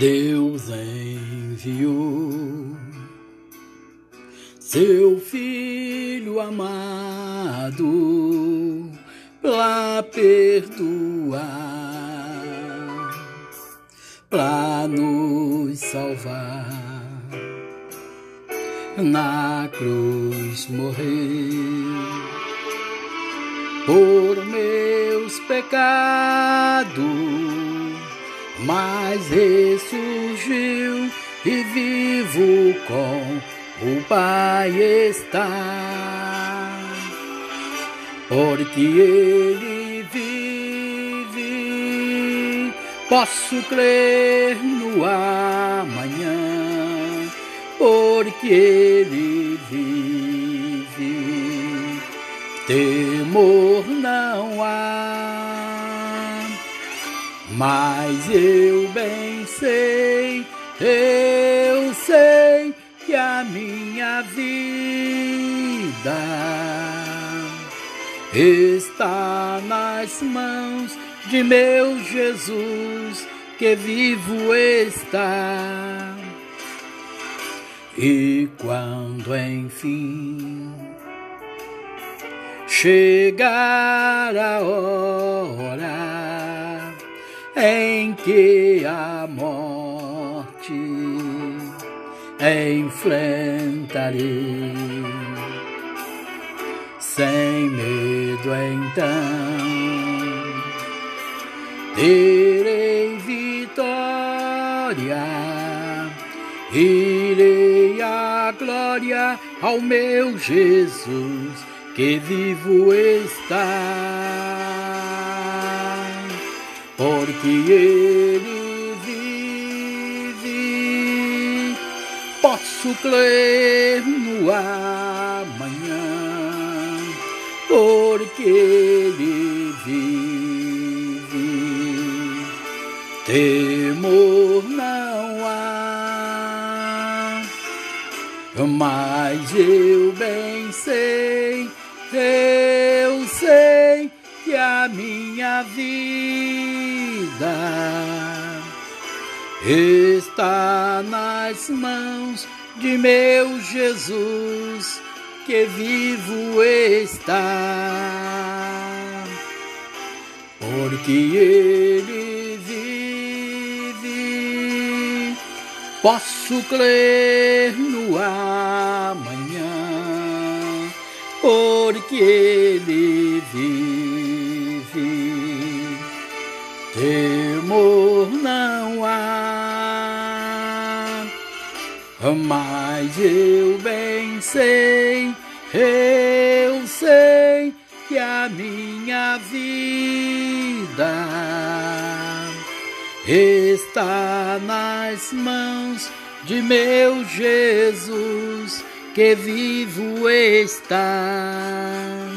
Deus enviou seu filho amado para perdoar, para nos salvar. Na cruz morreu por meus pecados, mas ressurgiu e vivo com o Pai está, porque Ele vive. Posso crer no amanhã, porque Ele vive. Mas eu bem sei, eu sei que a minha vida está nas mãos de meu Jesus, que vivo está. E quando enfim chegar a hora em que a morte enfrentarei. Sem medo então, terei vitória, irei a glória ao meu Jesus que vivo está, porque Ele posso crer no amanhã, porque ele vive. Temor não há, mas eu bem sei, eu sei que a minha vida está nas mãos de meu Jesus, que vivo está. Porque ele vive, posso crer no amanhã, porque ele vive. Há mas eu bem sei, eu sei que a minha vida está nas mãos de meu Jesus que vivo está.